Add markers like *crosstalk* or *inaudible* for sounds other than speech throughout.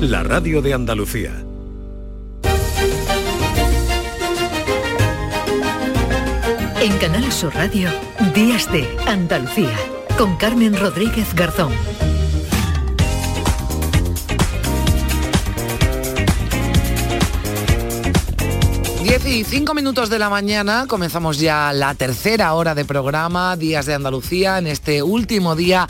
la radio de Andalucía. En Canal Sur Radio, Días de Andalucía, con Carmen Rodríguez Garzón. 10 y 5 minutos de la mañana comenzamos ya la tercera hora de programa Días de Andalucía en este último día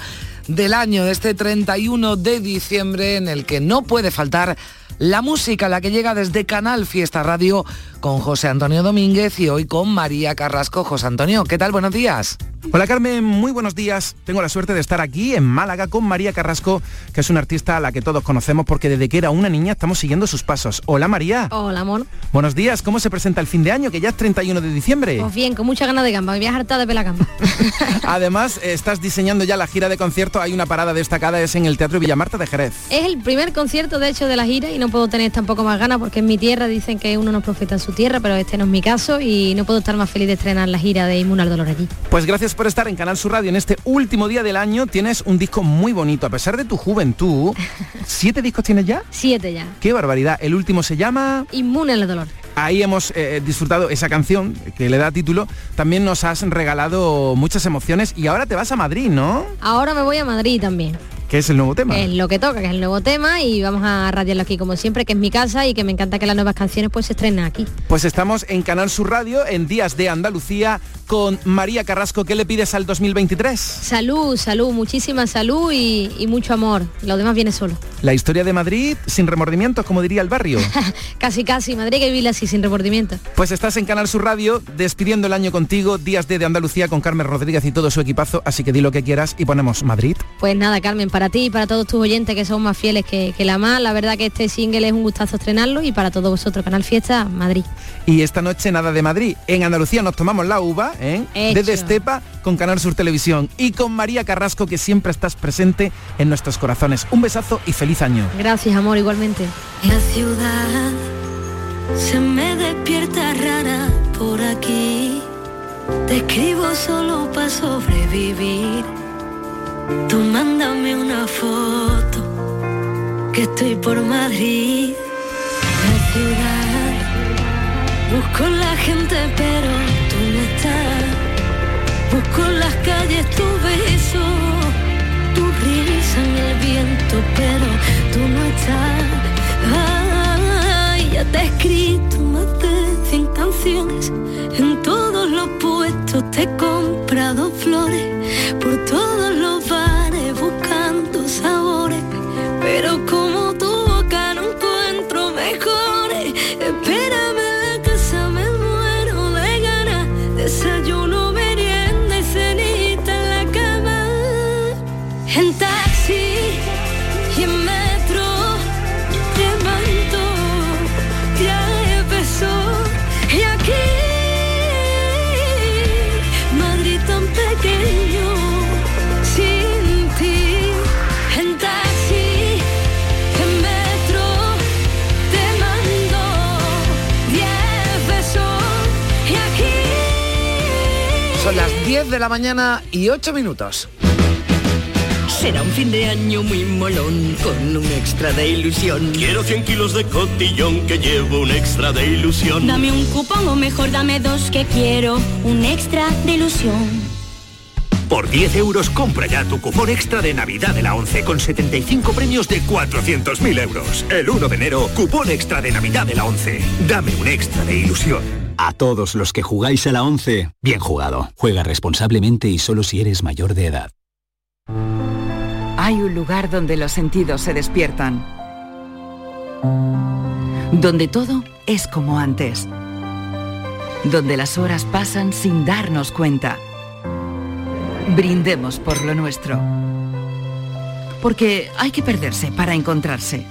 del año, este 31 de diciembre en el que no puede faltar la música, la que llega desde Canal Fiesta Radio con José Antonio Domínguez y hoy con María Carrasco. José Antonio, ¿qué tal? Buenos días. Hola Carmen, muy buenos días. Tengo la suerte de estar aquí en Málaga con María Carrasco, que es una artista a la que todos conocemos porque desde que era una niña estamos siguiendo sus pasos. Hola María. Hola amor. Buenos días, ¿cómo se presenta el fin de año, que ya es 31 de diciembre? Pues bien, con mucha ganas de gamba, me voy a hartar de pela gamba. *laughs* Además, estás diseñando ya la gira de concierto, hay una parada destacada, es en el Teatro Villamarta de Jerez. Es el primer concierto, de hecho, de la gira y no puedo tener tampoco más ganas porque en mi tierra dicen que uno no profeta en su tierra, pero este no es mi caso y no puedo estar más feliz de estrenar la gira de Inmune al Dolor allí. Pues gracias por estar en Canal Sur Radio en este último día del año. Tienes un disco muy bonito, a pesar de tu juventud. *laughs* ¿Siete discos tienes ya? Siete ya. Qué barbaridad. El último se llama... Inmune al Dolor. Ahí hemos eh, disfrutado esa canción que le da título. También nos has regalado muchas emociones y ahora te vas a Madrid, ¿no? Ahora me voy a Madrid también. ¿Qué es el nuevo tema? Es lo que toca, que es el nuevo tema y vamos a radiarlo aquí como siempre, que es mi casa y que me encanta que las nuevas canciones pues se estrenen aquí. Pues estamos en Canal Sur Radio en Días de Andalucía con María Carrasco. ¿Qué le pides al 2023? Salud, salud, muchísima salud y, y mucho amor. Lo demás viene solo. La historia de Madrid sin remordimientos, como diría el barrio. *laughs* casi, casi. Madrid que vivirla así, sin remordimientos. Pues estás en Canal Sur Radio, despidiendo el año contigo, Días de, de Andalucía con Carmen Rodríguez y todo su equipazo, así que di lo que quieras y ponemos Madrid. Pues nada, Carmen, para ti y para todos tus oyentes que son más fieles que, que la más, la verdad que este single es un gustazo estrenarlo y para todos vosotros, Canal Fiesta, Madrid. Y esta noche nada de Madrid. En Andalucía nos tomamos la uva, ¿eh? Hecho. Desde Estepa con Canal Sur Televisión y con María Carrasco que siempre estás presente en nuestros corazones. Un besazo y feliz año. Gracias, amor, igualmente. La ciudad se me despierta rara por aquí. Te escribo solo para sobrevivir. Tú mándame una foto que estoy por Madrid. La ciudad busco la gente, pero tú no estás. Busco las calles tu beso, tu risa en el viento, pero tú no estás. Ya te he escrito más de 100 canciones, en todos los puestos te he 10 de la mañana y 8 minutos. Será un fin de año muy molón con un extra de ilusión. Quiero 100 kilos de cotillón que llevo un extra de ilusión. Dame un cupón o mejor dame dos que quiero un extra de ilusión. Por 10 euros compra ya tu cupón extra de Navidad de la 11 con 75 premios de 400.000 euros. El 1 de enero, cupón extra de Navidad de la 11. Dame un extra de ilusión. A todos los que jugáis a la 11, bien jugado. Juega responsablemente y solo si eres mayor de edad. Hay un lugar donde los sentidos se despiertan. Donde todo es como antes. Donde las horas pasan sin darnos cuenta. Brindemos por lo nuestro. Porque hay que perderse para encontrarse.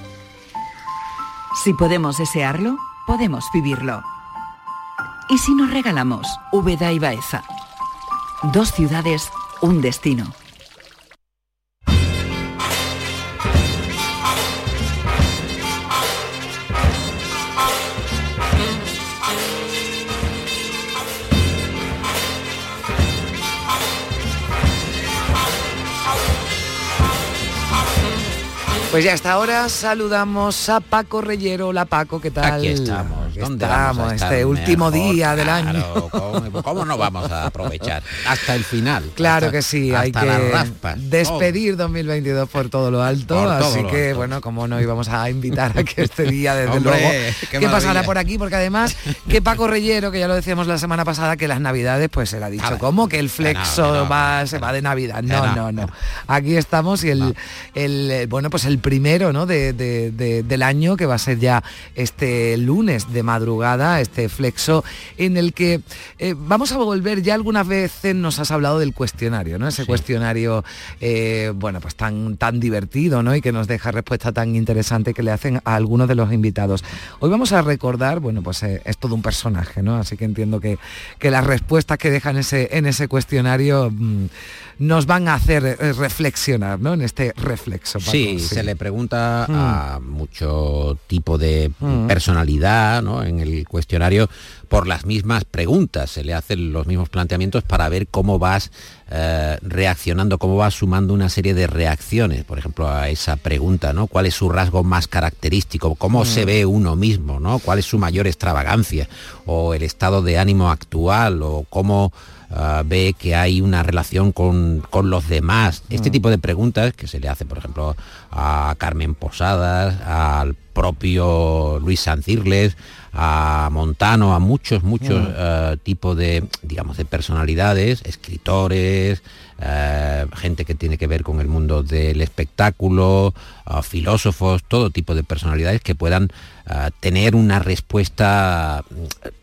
Si podemos desearlo, podemos vivirlo. ¿Y si nos regalamos Úbeda y Baeza? Dos ciudades, un destino. Pues ya hasta ahora saludamos a Paco Reyero. Hola Paco, ¿qué tal? Aquí estamos. ¿Dónde estamos? este último mejor? día del Claro, año. ¿cómo, cómo no vamos a aprovechar? Hasta el final. Claro hasta- que sí, hay que despedir 2022 por todo lo alto, Por así lo que alto. bueno, como no íbamos a invitar a que este día desde Hombre, luego que pasara maravilla. por aquí, porque además que Paco Reyero, que ya lo decíamos la semana pasada, que las navidades, pues se le ha dicho ver, como que el que no, flexo que no, va, se va de Navidad. No, no, no. Aquí estamos y el, el, bueno pues el primero ¿no? de, de- de- del año que va a ser ya este lunes de madrugada, este flexo, en el que eh, vamos a volver, ya algunas veces nos has hablado del cuestionario, ¿no? Ese cuestionario, eh, bueno, pues tan, tan divertido, ¿no? Y que nos deja respuesta tan interesante que le hacen a algunos de los invitados. Hoy vamos a recordar, bueno, pues eh, es todo un personaje, ¿no? Así que entiendo que, que las respuestas que dejan ese, en ese cuestionario mm, nos van a hacer eh, reflexionar, ¿no? En este reflexo. Paco, Sí, se le pregunta Mm. a mucho tipo de Mm. personalidad ¿no? En el cuestionario por las mismas preguntas, se le hacen los mismos planteamientos para ver cómo vas eh, reaccionando, cómo vas sumando una serie de reacciones, por ejemplo, a esa pregunta, ¿no? ¿Cuál es su rasgo más característico? ¿Cómo Mm. se ve uno mismo? ¿no? ¿Cuál es su mayor extravagancia? ¿O el estado de ánimo actual? ¿O cómo ah, ve que hay una relación con, con los demás? Este Mm. tipo de preguntas que se le hace, por ejemplo, a Carmen Posadas, al propio Luis Sancirles, a Montano, a muchos, muchos Mm. eh, tipos de, digamos, de personalidades, escritores, eh, gente que tiene que ver con el mundo del espectáculo, ah, filósofos, todo tipo de personalidades que puedan ah, tener una respuesta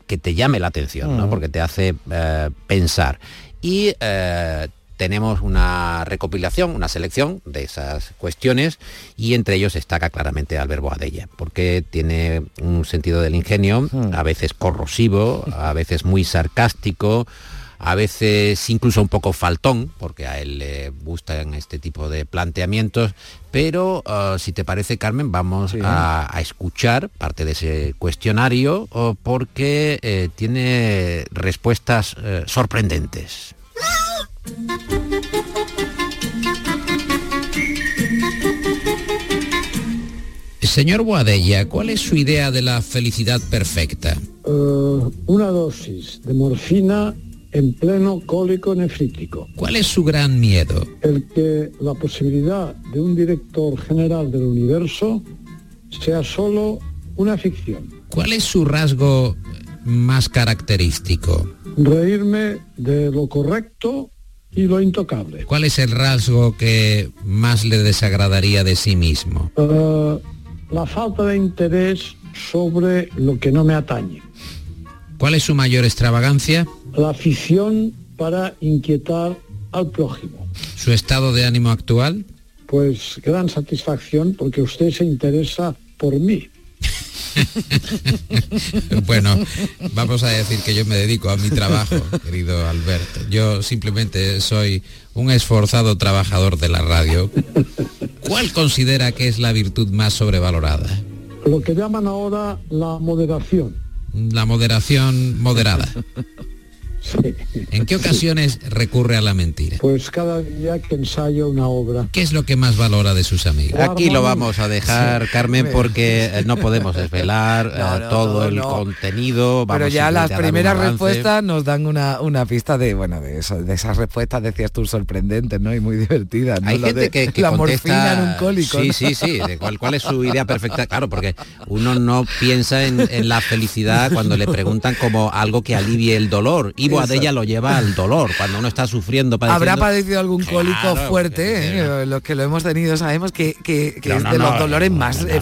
que te llame la atención, ¿no? Mm. porque te hace eh, pensar. Y eh, tenemos una recopilación, una selección de esas cuestiones y entre ellos destaca claramente Albert Boadella, porque tiene un sentido del ingenio, a veces corrosivo, a veces muy sarcástico, a veces incluso un poco faltón, porque a él le gustan este tipo de planteamientos, pero ah, si te parece, Carmen, vamos a, a escuchar parte de ese cuestionario oh, porque eh, tiene respuestas eh, sorprendentes. Señor Boadella, ¿cuál es su idea de la felicidad perfecta? Eh, una dosis de morfina en pleno cólico nefrítico. ¿Cuál es su gran miedo? El que la posibilidad de un director general del universo sea solo una ficción. ¿Cuál es su rasgo más característico? Reírme de lo correcto y lo intocable. ¿Cuál es el rasgo que más le desagradaría de sí mismo? Eh, la falta de interés sobre lo que no me atañe. ¿Cuál es su mayor extravagancia? La afición para inquietar al prójimo. ¿Su estado de ánimo actual? Pues gran satisfacción porque usted se interesa por mí. *laughs* Bueno, vamos a decir que yo me dedico a mi trabajo, querido Alberto. Yo simplemente soy un esforzado trabajador de la radio. ¿Cuál considera que es la virtud más sobrevalorada? Lo que llaman ahora la moderación. La moderación moderada. ¿En qué ocasiones recurre a la mentira? Pues cada día que ensayo una obra. ¿Qué es lo que más valora de sus amigos? Aquí lo vamos a dejar, Carmen, porque eh, no podemos desvelar *laughs* eh, No, no, todo no, el no. contenido. Pero vamos ya las primeras respuestas nos dan una, una pista de, bueno, de eso, de esas respuestas decías tú sorprendentes, ¿no? Y muy divertidas, ¿no? Hay Lo gente de que, que la contesta- morfina en un cólico. Sí, ¿no? sí, sí. De cuál, cuál es su idea perfecta. Claro, porque uno no piensa en, en la felicidad cuando le preguntan como algo que alivie el dolor. Y Boadella lo lleva al dolor. Cuando uno está sufriendo, padeciendo. Habrá padecido algún cólico Claro, fuerte, ¿eh? los que lo hemos tenido sabemos que, que- que No, es no, de los dolores más eh,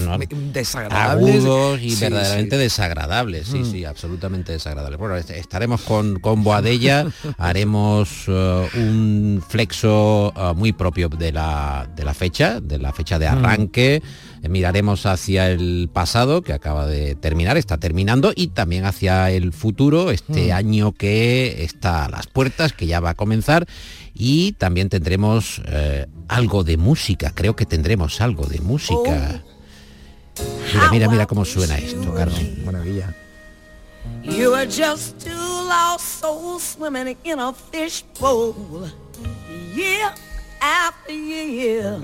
desagradables. agudos y Sí, verdaderamente sí. desagradables, sí, Mm. sí, absolutamente desagradables. Bueno, est- estaremos con, con Boadella, *laughs* haremos eh, un flexo eh, muy propio de la, de la fecha, de la fecha de Mm. arranque. Miraremos hacia el pasado, que acaba de terminar, está terminando, y también hacia el futuro, este Mm. año que está a las puertas, que ya va a comenzar. Y también tendremos eh, algo de música, creo que tendremos algo de música. Mira, mira, mira cómo suena esto, Carmen. Maravilla. You are just two lost souls swimming in a fishbowl, year after year.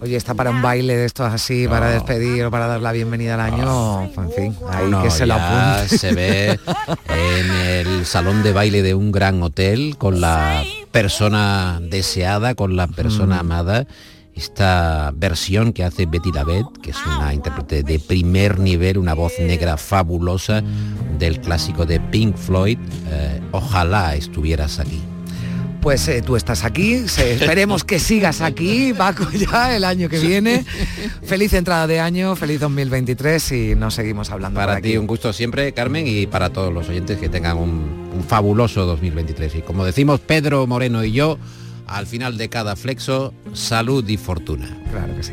Oye, está para un baile de estos así, para despedir o para dar la bienvenida al año, en fin, ahí No, que se lo apunte. se ve en el salón de baile de un gran hotel con la persona deseada, con la persona Mm. amada. Esta versión que hace Betty Davet, que es una intérprete de primer nivel, una voz negra fabulosa del clásico de Pink Floyd. eh, ojalá estuvieras aquí. Pues eh, tú estás aquí, esperemos que sigas aquí, Paco, *laughs* ya el año que viene. Feliz entrada de año, feliz 2023 y nos seguimos hablando. Para ti aquí. un gusto siempre, Carmen, y para todos los oyentes que tengan un, un fabuloso 2023. Y como decimos Pedro Moreno y yo, al final de cada flexo, salud y fortuna. Claro que sí.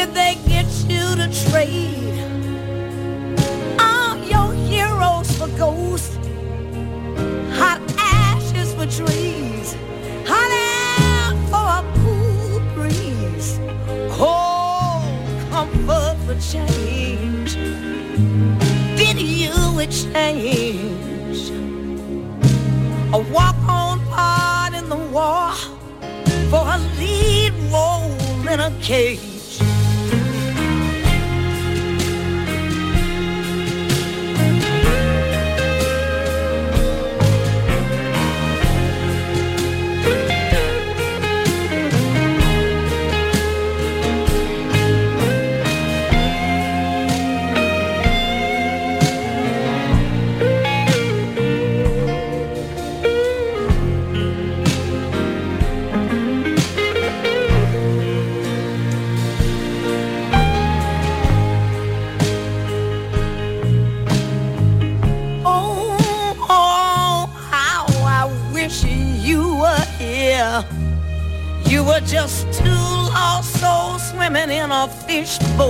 Did they get you to trade all your heroes for ghosts? Hot ashes for trees, hot air for a cool breeze, cold comfort for change. Did you exchange a walk-on part in the war for a lead role in a cage? A fishbowl,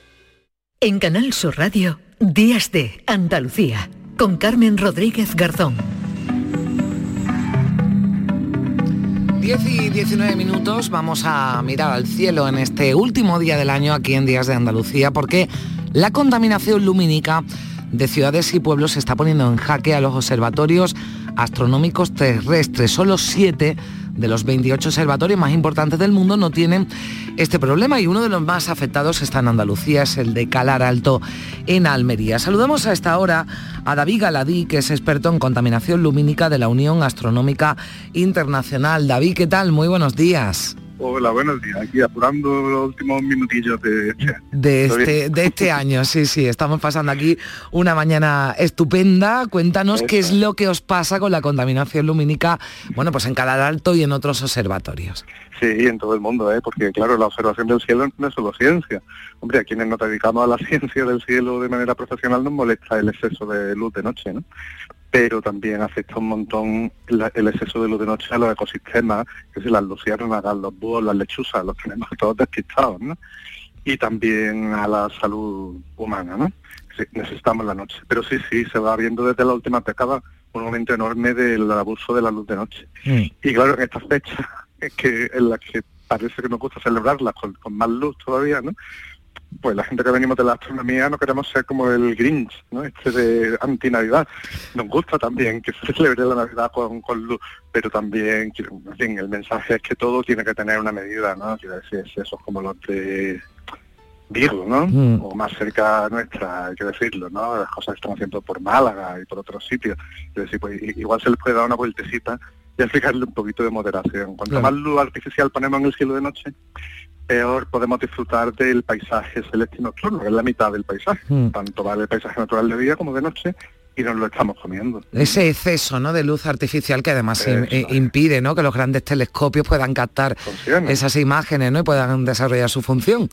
En Canal Sur Radio, Días de Andalucía, con Carmen Rodríguez Garzón. 10 y 19 minutos vamos a mirar al cielo en este último día del año aquí en Días de Andalucía porque la contaminación lumínica de ciudades y pueblos está poniendo en jaque a los observatorios astronómicos terrestres. Solo 7 de los 28 observatorios más importantes del mundo no tienen este problema y uno de los más afectados está en Andalucía, es el de Calar Alto en Almería. Saludamos a esta hora a David Galadí, que es experto en contaminación lumínica de la Unión Astronómica Internacional. David, ¿qué tal? Muy buenos días. Hola, buenos días. Aquí apurando los últimos minutillos de... De ¿Todo este, de este año, sí, sí, estamos pasando aquí una mañana estupenda. Cuéntanos qué es lo que os pasa con la contaminación lumínica, bueno, pues en Calar Alto y en otros observatorios. Sí, en todo el mundo, ¿eh? porque claro, la observación del cielo no es solo ciencia. Hombre, a quienes nos dedicamos a la *laughs* ciencia del cielo de manera profesional nos molesta el exceso de luz de noche, ¿no? Pero también afecta un montón la- el exceso de luz de noche a los ecosistemas, que si las luciérnagas, los búhos, las lechuzas, los tenemos *laughs* todos despistados, ¿no? Y también a la salud humana, ¿no? Sí, necesitamos la noche. Pero sí, sí, se va viendo desde la última década un aumento enorme del abuso de la luz de noche. Y claro, en estas fechas, *laughs* es que en las que parece que nos gusta celebrarlas con, con más luz todavía, ¿no? Pues la gente que venimos de la astronomía no queremos ser como el Grinch, ¿no? Este de anti-Navidad. Nos gusta también que se celebre la Navidad con, con luz, pero también, en fin, el mensaje es que todo tiene que tener una medida, ¿no? Quiero decir, es esos como los de Vigo, ¿no? Mm. O más cerca nuestra, hay que decirlo, ¿no? Las cosas que están haciendo por Málaga y por otros sitios. Es decir, pues igual se les puede dar una vueltecita y aplicarle un poquito de moderación. Cuanto Claro. más luz artificial ponemos en el cielo de noche, peor podemos disfrutar del paisaje celeste y nocturno, que es la mitad del paisaje. Mm. Tanto vale el paisaje natural de día como de noche y nos lo estamos comiendo. Ese exceso ¿no? de luz artificial que además eh, impide ¿no? que los grandes telescopios puedan captar esas imágenes ¿no? y puedan desarrollar su función.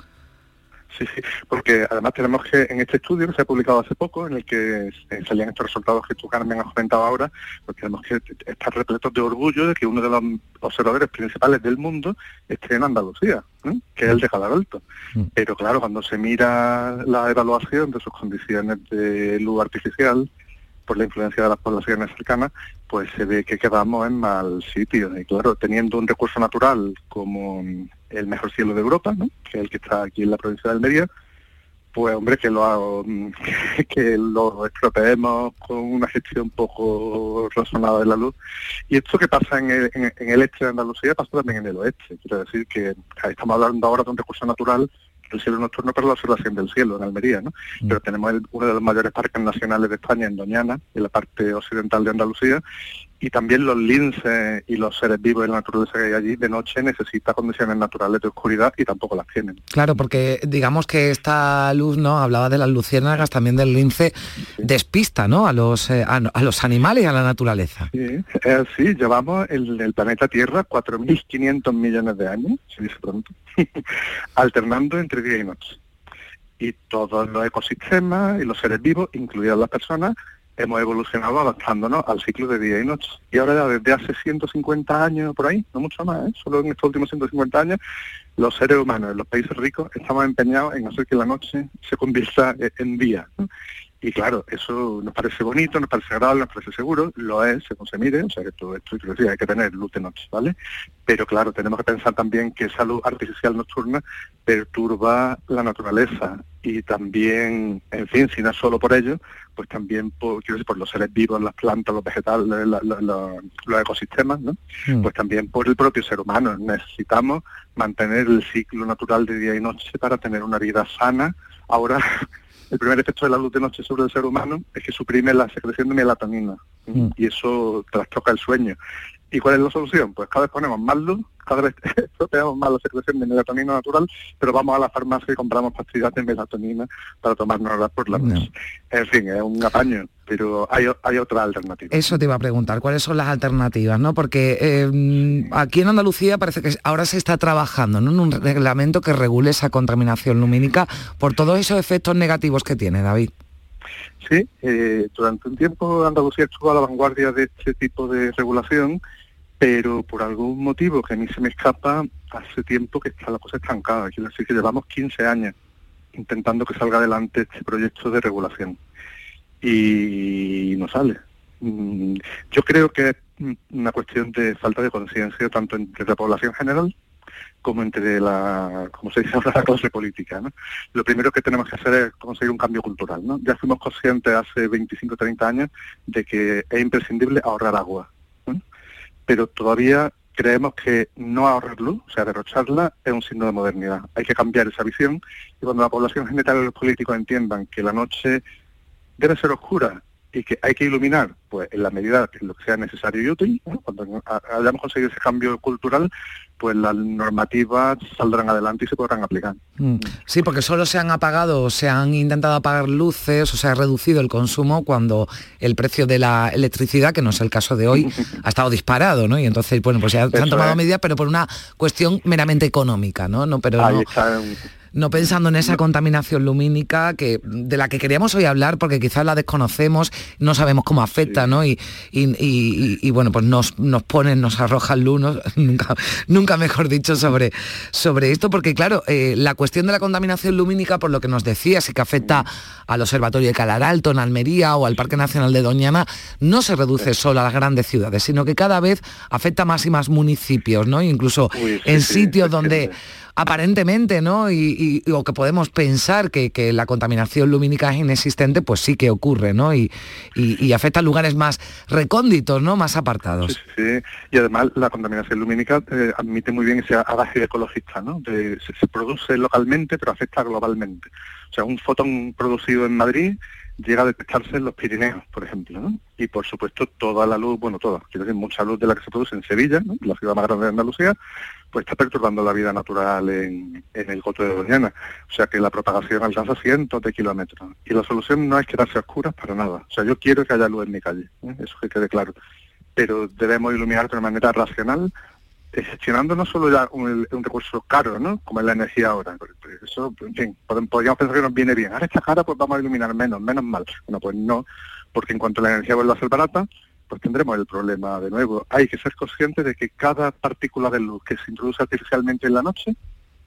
Sí, sí, porque además tenemos que, en este estudio que se ha publicado hace poco, en el que eh, salían estos resultados que tú, Carmen, has comentado ahora, pues tenemos que estar repletos de orgullo de que uno de los observadores principales del mundo esté en Andalucía, ¿no? que es el de Calaralto. Pero claro, cuando se mira la evaluación de sus condiciones de luz artificial, por la influencia de las poblaciones cercanas, pues se ve que quedamos en mal sitio. Y claro, teniendo un recurso natural como el mejor cielo de Europa, ¿no? que es el que está aquí en la provincia de Almería, pues hombre, que lo, hago, *laughs* que lo estropeemos con una gestión poco razonada de la luz. Y esto que pasa en el, en, en el este de Andalucía pasa también en el oeste. Quiero decir que estamos hablando ahora de un recurso natural el cielo nocturno para la observación del cielo en Almería, ¿no? Pero tenemos el- uno de los mayores parques nacionales de España en Doñana, en la parte occidental de Andalucía, y también los linces y los seres vivos de la naturaleza que hay allí de noche necesita condiciones naturales de oscuridad y tampoco las tienen. Claro, porque digamos que esta luz, ¿no? Hablaba de las luciérnagas, también del lince, despista, ¿no? A los, eh, a, a los animales y a la naturaleza. Sí, es así, llevamos el, el planeta Tierra 4.500 millones de años, se dice pronto, *laughs* alternando entre día y noche. Y todos los ecosistemas y los seres vivos, incluidas las personas, hemos evolucionado adaptándonos al ciclo de día y noche. Y ahora ya desde hace 150 años por ahí, no mucho más, ¿eh? solo en estos últimos 150 años, los seres humanos en los países ricos estamos empeñados en hacer que la noche se convierta eh, en día. Y claro, eso nos parece bonito, nos parece agradable, nos parece seguro, lo es, según se mire, o sea que todo esto decir, hay que tener luz de noche, ¿vale? Pero claro, tenemos que pensar también que esa luz artificial nocturna perturba la naturaleza y también, en fin, si no es solo por ello, pues también por, quiero decir, por los seres vivos, las plantas, los vegetales, la- la- la- los ecosistemas, ¿no? Pues también por el propio ser humano. Necesitamos mantener el ciclo natural de día y noche para tener una vida sana. Ahora, el primer efecto de la luz de noche sobre el ser humano es que suprime la secreción de melatonina y eso trastoca el sueño. ¿Y cuál es la solución? Pues cada vez ponemos más luz, cada vez *laughs* estropeamos más la secreción de melatonina natural, pero vamos a la farmacia y compramos pastillas de melatonina para tomárnoslas por la noche. En fin, es un apaño, pero hay, hay otra alternativa. Eso te iba a preguntar, ¿cuáles son las alternativas? ¿no? Porque eh, aquí en Andalucía parece que ahora se está trabajando ¿no? en un reglamento que regule esa contaminación lumínica por todos esos efectos negativos que tiene, David. Sí, eh, durante un tiempo Andalucía estuvo a la vanguardia de este tipo de regulación, pero por algún motivo que a mí se me escapa, hace tiempo que está la cosa estancada. Quiero decir que llevamos 15 años intentando que salga adelante este proyecto de regulación y no sale. Mm, Yo creo que es una cuestión de falta de conciencia tanto entre la población general como entre la, como se dice ahora, la clase política. ¿no? Lo primero que tenemos que hacer es conseguir un cambio cultural. Ya fuimos conscientes hace 25 o 30 años de que es imprescindible ahorrar agua. Pero todavía creemos que no ahorrar luz, o sea, derrocharla, es un signo de modernidad. Hay que cambiar esa visión y cuando la población general y los políticos entiendan que la noche debe ser oscura y que hay que iluminar, pues en la medida que lo que sea necesario y útil, ¿no? cuando ha- hayamos conseguido ese cambio cultural, pues las normativas saldrán adelante y se podrán aplicar. Mm. Sí, porque solo se han apagado o se han intentado apagar luces o se ha reducido el consumo cuando el precio de la electricidad, que no es el caso de hoy, *laughs* ha estado disparado, ¿no? Y entonces, bueno, pues ya se han Eso tomado es. medidas, pero por una cuestión meramente económica, ¿no? no pero Ahí no, está no pensando en esa contaminación lumínica que, de la que queríamos hoy hablar porque quizás la desconocemos, no sabemos cómo afecta, ¿no? Y, y- y- y, bueno, pues nos, nos ponen, nos arrojan luz, ¿no? *laughs* nunca, nunca mejor dicho, sobre, sobre esto, porque claro, eh, la cuestión de la contaminación lumínica, por lo que nos decías, y que afecta al Observatorio de Calaralto, en Almería o al Parque Nacional de Doñana, no se reduce solo a las grandes ciudades, sino que cada vez afecta más y más municipios, ¿no? Incluso Uy, sí, en sí, sitios donde aparentemente, ¿no? Y, y- o que podemos pensar que, la contaminación lumínica es inexistente, pues sí que ocurre, ¿no? Y, afecta a lugares más recónditos, ¿no? Más apartados. Sí, y además la contaminación lumínica eh, admite muy bien ese adagio ecologista, ¿no? Se, se produce localmente pero afecta globalmente. O sea, un fotón producido en Madrid llega a detectarse en los Pirineos, por ejemplo, ¿no? Y por supuesto toda la luz, bueno, toda, quiero decir, mucha luz de la que se produce en Sevilla, ¿no? la ciudad más grande de Andalucía, pues está perturbando la vida natural en, en el Coto de Doñana. O sea que la propagación alcanza cientos de kilómetros. Y la solución no es quedarse a oscuras para nada. O sea, yo quiero que haya luz en mi calle, ¿eh? eso que quede claro. Pero debemos iluminar de una manera racional, gestionando no solo ya un, recurso caro, ¿no? Como es la energía ahora. Eso, en fin, podríamos pensar que nos viene bien. Ahora está cara, pues vamos a iluminar menos, menos mal. Bueno, pues no, porque en cuanto la energía vuelva a ser barata, pues tendremos el problema de nuevo. Hay que ser conscientes de que cada partícula de luz que se introduce artificialmente en la noche,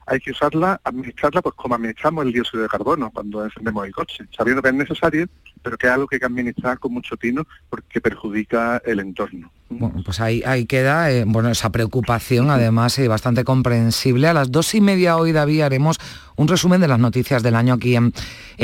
hay que usarla, administrarla pues como administramos el dióxido de carbono cuando encendemos el coche, sabiendo que es necesario, pero que es algo que hay que administrar con mucho tino porque perjudica el entorno. Bueno, pues ahí, queda eh, bueno, esa preocupación, además eh, bastante comprensible. A las dos y media hoy, David, haremos un resumen de las noticias del año aquí en,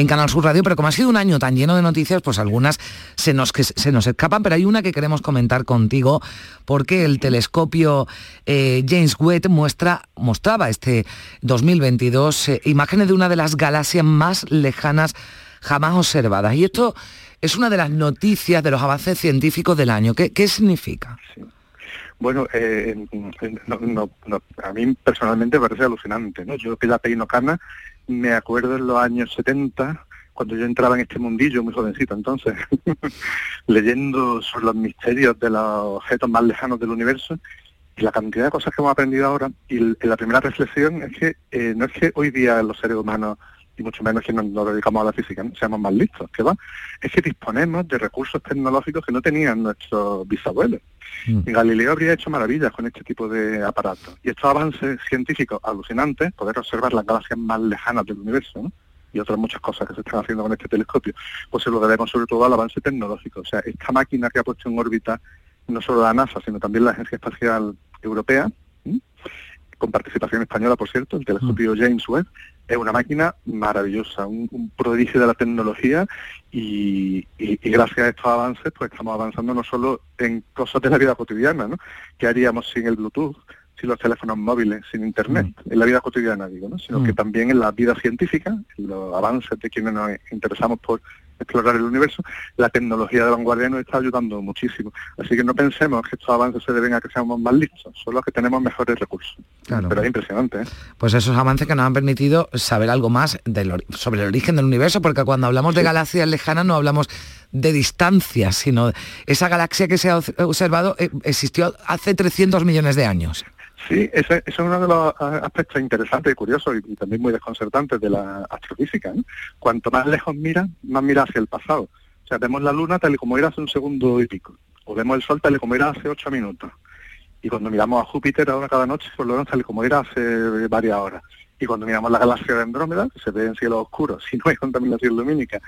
Canal Sur Radio, pero como ha sido un año tan lleno de noticias, pues algunas se nos, se nos escapan, pero hay una que queremos comentar contigo, porque el telescopio eh, James Webb muestra, mostraba este 2022 eh, imágenes de una de las galaxias más lejanas jamás observadas. Y esto es una de las noticias de los avances científicos del año. ¿Qué, significa? Bueno, eh, no- no- no, a mí personalmente me parece alucinante. ¿no? Yo que ya peino cana, me acuerdo en los años 70, cuando yo entraba en este mundillo, muy jovencito entonces, *laughs* leyendo sobre los misterios de los objetos más lejanos del universo, y la cantidad de cosas que hemos aprendido ahora, y la primera reflexión es que eh, no es que hoy día los seres humanos, y mucho menos que nos, nos dedicamos a la física, seamos más listos, que va, es que disponemos de recursos tecnológicos que no tenían nuestros bisabuelos. Galileo habría hecho maravillas con este tipo de aparatos. Y estos avances científicos alucinantes, poder observar las galaxias más lejanas del universo, ¿no? y otras muchas cosas que se están haciendo con este telescopio, pues se lo debemos sobre todo al avance tecnológico. O sea, esta máquina que ha puesto en órbita no solo la NASA, sino también la Agencia Espacial Europea, con participación española, por cierto, el telescopio James Webb, es una máquina maravillosa, un, un prodigio de la tecnología y, y- y gracias a estos avances pues estamos avanzando no solo en cosas de la vida cotidiana, ¿no? ¿Qué haríamos sin el Bluetooth, sin los teléfonos móviles, sin Internet, en la vida cotidiana, digo, ¿no? Sino que también en la vida científica, en los avances de quienes nos interesamos por explorar el universo, la tecnología de vanguardia nos está ayudando muchísimo. Así que no pensemos que estos avances se deben a que seamos más listos, solo a que tenemos mejores recursos. Claro. Pero es impresionante, ¿eh? Pues esos avances que nos han permitido saber algo más del sobre el origen del universo, porque cuando hablamos de galaxias lejanas no hablamos de distancias, sino esa galaxia que se ha ob- observado eh, existió hace 300 millones de años. Sí, ese, es uno de los ah, aspectos interesantes y curiosos y, también muy desconcertantes de la astrofísica. ¿no? Cuanto más lejos mira, más mira hacia el pasado. O sea, vemos la Luna tal y como era hace un segundo y pico, o vemos el Sol tal y como era hace ocho minutos. Y cuando miramos a Júpiter ahora cada noche, pues lo vemos tal y como era hace varias horas. Y cuando miramos la galaxia de Andrómeda, que se ve en cielo oscuro, *laughs* si no hay contaminación lumínica,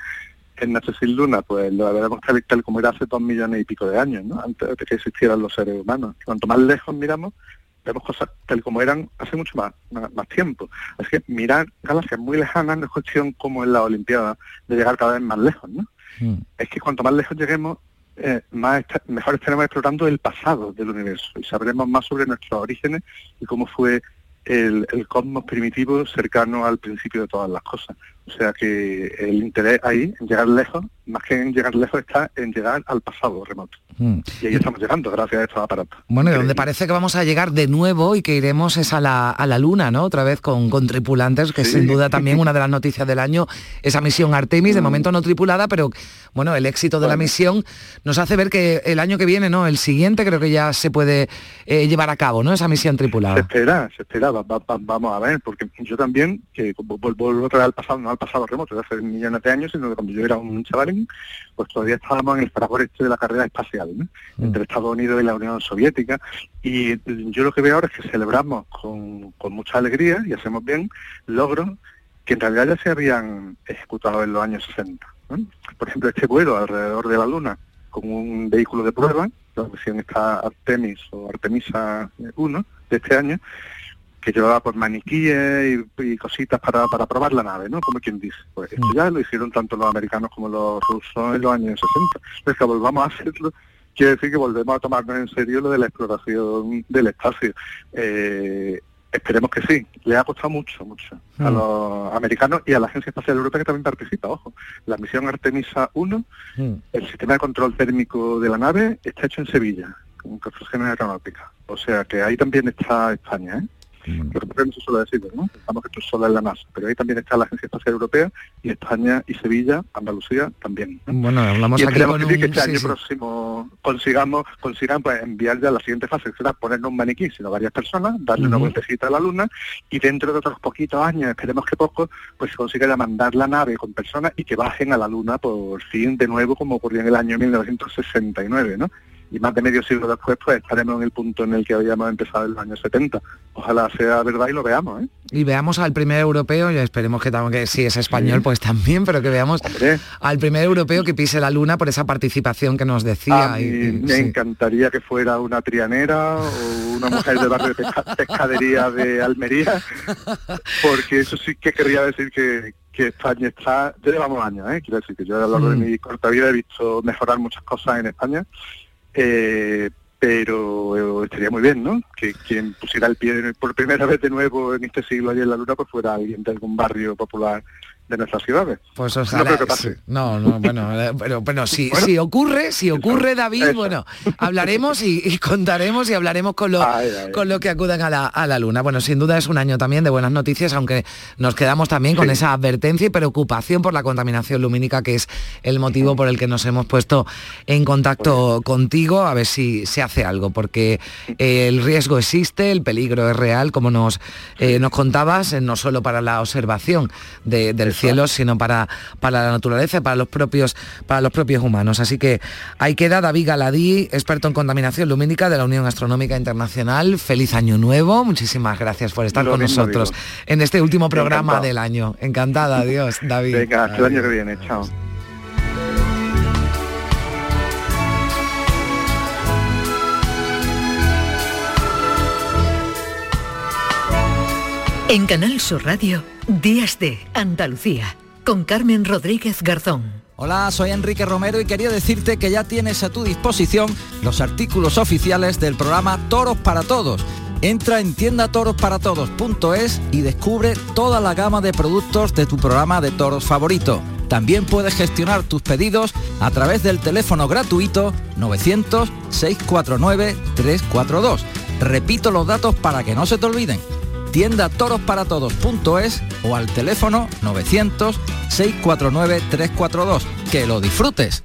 en Noche sin Luna, pues lo veremos tal, tal como era hace dos millones y pico de años, ¿no? antes de que existieran los seres humanos. Cuanto más lejos miramos, vemos cosas tal como eran hace mucho más, más, más tiempo. Así que mirar galaxias muy lejanas no es cuestión como en la Olimpiada de llegar cada vez más lejos, ¿no? Es que cuanto más lejos lleguemos, eh, más esta- mejor estaremos explorando el pasado del universo y sabremos más sobre nuestros orígenes y cómo fue el, el cosmos primitivo cercano al principio de todas las cosas. O sea que el interés ahí, en llegar lejos, más que en llegar lejos, está en llegar al pasado remoto. Mm. Y ahí estamos llegando gracias a estos aparatos. Bueno, y donde parece que vamos a llegar de nuevo y que iremos es a la, a la Luna, ¿no? Otra vez con, con tripulantes, que Sí. sin duda también *laughs* una de las noticias del año, esa misión Artemis, Mm. de momento no tripulada, pero bueno, el éxito de la misión nos hace ver que el año que viene, ¿no? El siguiente creo que ya se puede eh, llevar a cabo, ¿no? Esa misión Se tripulada. espera, se espera, va- va- va- vamos a ver, porque yo también, que vu- vu- vuelvo otra vez al pasado, no al pasado remoto de hace millones de años, sino que cuando yo era un chavalín, pues todavía estábamos en el fragor este de la carrera espacial, ¿no? entre Estados Unidos y la Unión Soviética, y yo lo que veo ahora es que celebramos con, con mucha alegría y hacemos bien logros que en realidad ya se habían ejecutado en los años 60. ¿no? Por ejemplo, este vuelo alrededor de la Luna con un vehículo de prueba, la versión está Artemis o Artemisa 1 de este año, que llevaba por maniquíes y, y cositas para, para probar la nave, ¿no? Como quien dice. Pues esto ya lo hicieron tanto los americanos como los rusos en los años 60. Entonces que volvamos a hacerlo quiere decir que volvemos a tomarnos en serio lo de la exploración del espacio. Eh, esperemos que sí. Le ha costado mucho, mucho a Mm. los americanos y a la Agencia Espacial Europea que también participa, ojo. La misión Artemisa 1 Mm. el sistema de control térmico de la nave está hecho en Sevilla, con construcciones aeronáuticas. O sea que ahí también está España, ¿eh? Lo que pasa es que no se suele decir, ¿no? Pensamos que esto solo es la NASA, pero ahí también está la Agencia Espacial Europea y España y Sevilla, Andalucía también. ¿no? Bueno, hablamos y aquí con que, sí, que un... este sí, año sí. próximo consigamos, consigan pues, enviar ya la siguiente fase, que será poner no un maniquí, sino varias personas, darle una vueltecita a la Luna y dentro de otros poquitos años, esperemos que poco, pues se consiga ya mandar la nave con personas y que bajen a la Luna por fin de nuevo, como ocurrió en el año 1969, ¿no? Y más de medio siglo después, pues estaremos en el punto en el que habíamos empezado en los años 70. Ojalá sea verdad y lo veamos, ¿eh? Y veamos al primer europeo, y esperemos que, también, que si es español, pues también, pero que veamos al primer europeo que pise la luna por esa participación que nos decía. A mí y- y- me sí. encantaría que fuera una trianera o una mujer de barrio de pesca- pescadería de Almería, porque eso sí que querría decir que, que España está, ya llevamos años, ¿eh? quiero decir que yo a lo largo de Mm. mi corta vida he visto mejorar muchas cosas en España, eh, pero eh, estaría muy bien, ¿no? Que quien pusiera el pie por primera vez de nuevo en este siglo allí en la luna, pues fuera alguien de algún barrio popular de nuestras ciudades. Pues no ojalá, creo que pase. No, no, bueno, eh, pero, pero si, Bueno. si ocurre, si ocurre, David, Eso. bueno, hablaremos y, y contaremos y hablaremos con lo, Ay, ay. con lo que acudan a la, a la luna. Bueno, sin duda es un año también de buenas noticias, aunque nos quedamos también con esa advertencia y preocupación por la contaminación lumínica, que es el motivo por el que nos hemos puesto en contacto contigo, a ver si se hace algo, porque eh, el riesgo existe, el peligro es real, como nos, eh, nos contabas, eh, no solo para la observación de- del cielo, sino para, para la naturaleza, para los propios, para los propios humanos. Así que ahí queda David Galadí, experto en contaminación lumínica de la Unión Astronómica Internacional. Feliz año nuevo, muchísimas gracias por estar Lo con nosotros digo. en este último programa Encantado. del año. Encantada, adiós, David. Venga, hasta el año que viene, chao. En Canal Sur Radio, Días de Andalucía, con Carmen Rodríguez Garzón. Hola, soy Enrique Romero y quería decirte que ya tienes a tu disposición los artículos oficiales del programa Toros para Todos. Entra en tiendatorosparatodos.es y descubre toda la gama de productos de tu programa de toros favorito. También puedes gestionar tus pedidos a través del teléfono gratuito 900-649-342. Repito los datos para que no se te olviden tiendatorosparatodos.es o al teléfono 900-649-342. ¡Que lo disfrutes!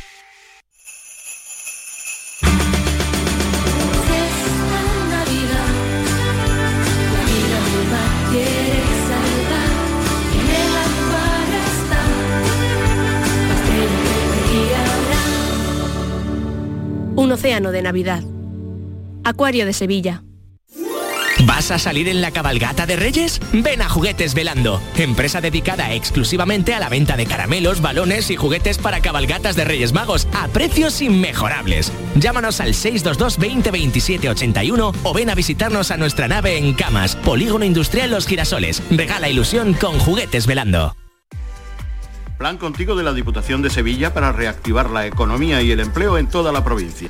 Océano de Navidad. Acuario de Sevilla. ¿Vas a salir en la cabalgata de Reyes? Ven a Juguetes Velando, empresa dedicada exclusivamente a la venta de caramelos, balones y juguetes para cabalgatas de Reyes Magos a precios inmejorables. Llámanos al 622 20 27 81 o ven a visitarnos a nuestra nave en Camas, Polígono Industrial Los Girasoles. Regala ilusión con Juguetes Velando. Plan contigo de la Diputación de Sevilla para reactivar la economía y el empleo en toda la provincia.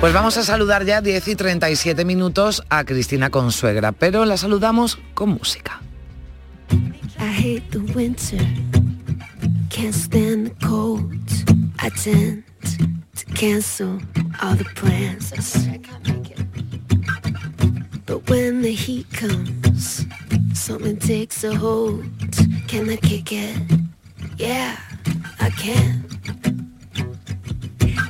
Pues vamos a saludar ya 10 y 37 minutos a Cristina Consuegra, pero la saludamos con música. I hate the winter, can't stand the cold. I tend to cancel all the plans. But when the heat comes, something takes a hold. Can I kick it? Yeah, I can.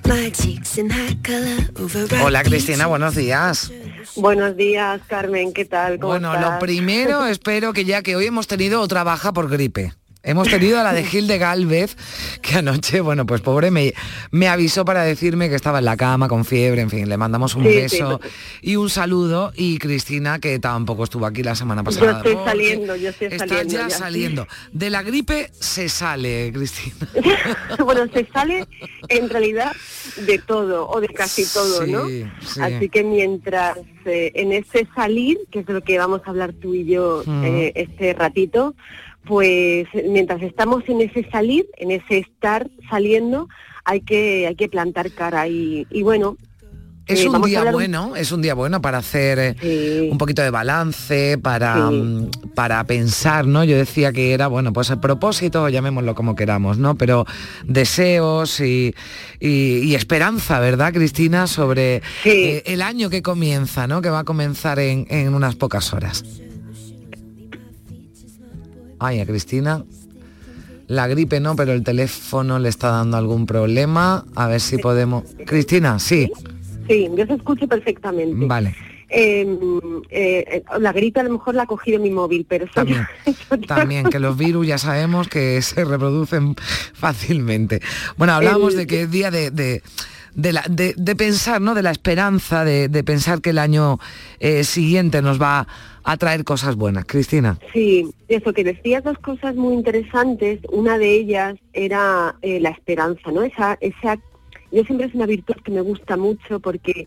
My cheeks in high color over Hola Cristina, buenos días. Buenos días, Carmen, ¿qué tal? ¿Cómo Bueno, estás? lo primero *laughs* espero que ya que hoy hemos tenido otra baja por gripe. Hemos tenido a la de Gil de Galvez, que anoche, bueno, pues pobre, me, me avisó para decirme que estaba en la cama con fiebre, en fin, le mandamos un Sí, sí, beso y un saludo. Y Cristina, que tampoco estuvo aquí la semana Yo pasada. estoy porque saliendo, yo estoy saliendo. ya ya, saliendo. De la gripe se sale, Cristina. *laughs* bueno, se sale en realidad de todo o de casi todo, ¿no? Sí, sí. Así que mientras eh, en ese salir, que es de lo que vamos a hablar tú y yo Mm. eh, este ratito, pues mientras estamos en ese salir, en ese estar saliendo, hay que hay que plantar cara y, y bueno. Es eh, un día hablar bueno, es un día bueno para hacer eh, un poquito de balance, para, Sí. mm, para pensar, ¿no? Yo decía que era, bueno, pues el propósito, llamémoslo como queramos, ¿no? Pero deseos y, y- y esperanza, ¿verdad, Cristina? Sobre eh, el año que comienza, ¿no? Que va a comenzar en, en unas pocas horas. Ay, a Cristina. La gripe no, pero el teléfono le está dando algún problema. A ver si podemos. Cristina, sí. Sí, yo se escucho perfectamente. Vale. Eh, eh, la gripe a lo mejor la ha cogido mi móvil, pero eso También, *laughs* también, que los virus ya sabemos que se reproducen fácilmente. Bueno, hablábamos El- de que es día de, de- de, la- de- de pensar, ¿no? De la esperanza, de, de pensar que el año eh, siguiente nos va a traer cosas buenas. Cristina. Sí, eso que decías dos cosas muy interesantes. Una de ellas era eh, la esperanza, ¿no? Esa, esa, yo siempre es una virtud que me gusta mucho porque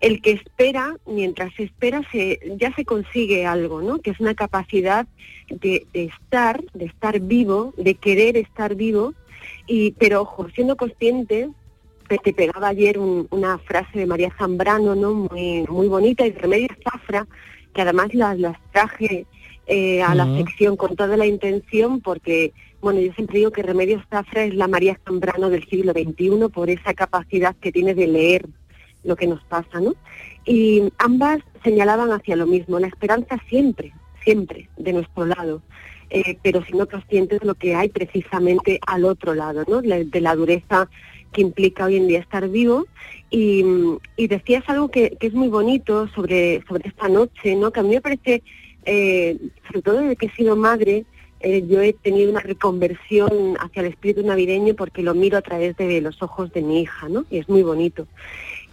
el que espera, mientras espera, se, ya se consigue algo, ¿no? Que es una capacidad de, de estar, de estar vivo, de querer estar vivo, y, pero ojo, siendo consciente, te, pegaba ayer un- una frase de María Zambrano, ¿no? Muy, muy bonita, y Remedios Zafra, que además las, las traje eh, a la sección con toda la intención, porque, bueno, yo siempre digo que Remedios Zafra es la María Zambrano del siglo XXI por esa capacidad que tiene de leer lo que nos pasa, ¿no? Y ambas señalaban hacia lo mismo, la esperanza siempre, siempre de nuestro lado, eh, pero siendo conscientes de lo que hay precisamente al otro lado, ¿no? De la dureza que implica hoy en día estar vivo. Y, y decías algo que, que es muy bonito sobre, sobre esta noche, ¿no? Que a mí me parece, eh, sobre todo desde que he sido madre, eh, yo he tenido una reconversión hacia el espíritu navideño porque lo miro a través de los ojos de mi hija, ¿no? Y es muy bonito.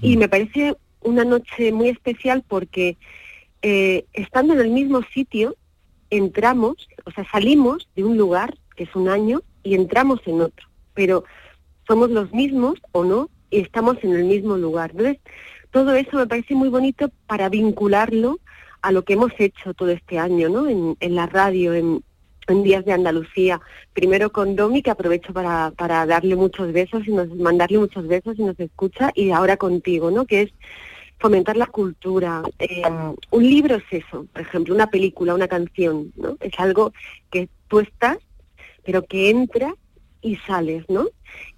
Y me parece una noche muy especial porque eh, estando en el mismo sitio, entramos, o sea, salimos de un lugar, que es un año, y entramos en otro. Pero somos los mismos o no, y estamos en el mismo lugar. Entonces, todo eso me parece muy bonito para vincularlo a lo que hemos hecho todo este año, ¿no? En, en la radio, en, Días de Andalucía. Primero con Domi, que aprovecho para, para darle muchos besos y nos, mandarle muchos besos y nos escucha, y ahora contigo, ¿no? Que es fomentar la cultura. Eh, un libro es eso, por ejemplo, una película, una canción, ¿no? Es algo que tú estás, pero que entra y sales, ¿no?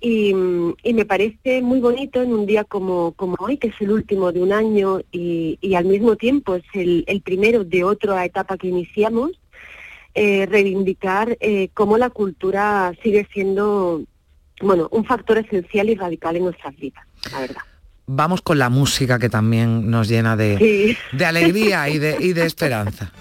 Y, y me parece muy bonito en un día como, como hoy, que es el último de un año y, y al mismo tiempo es el, el primero de otra etapa que iniciamos, eh, reivindicar eh, cómo la cultura sigue siendo, bueno, un factor esencial y radical en nuestras vidas, la verdad. Vamos con la música que también nos llena de, Sí. de alegría y de, y de esperanza.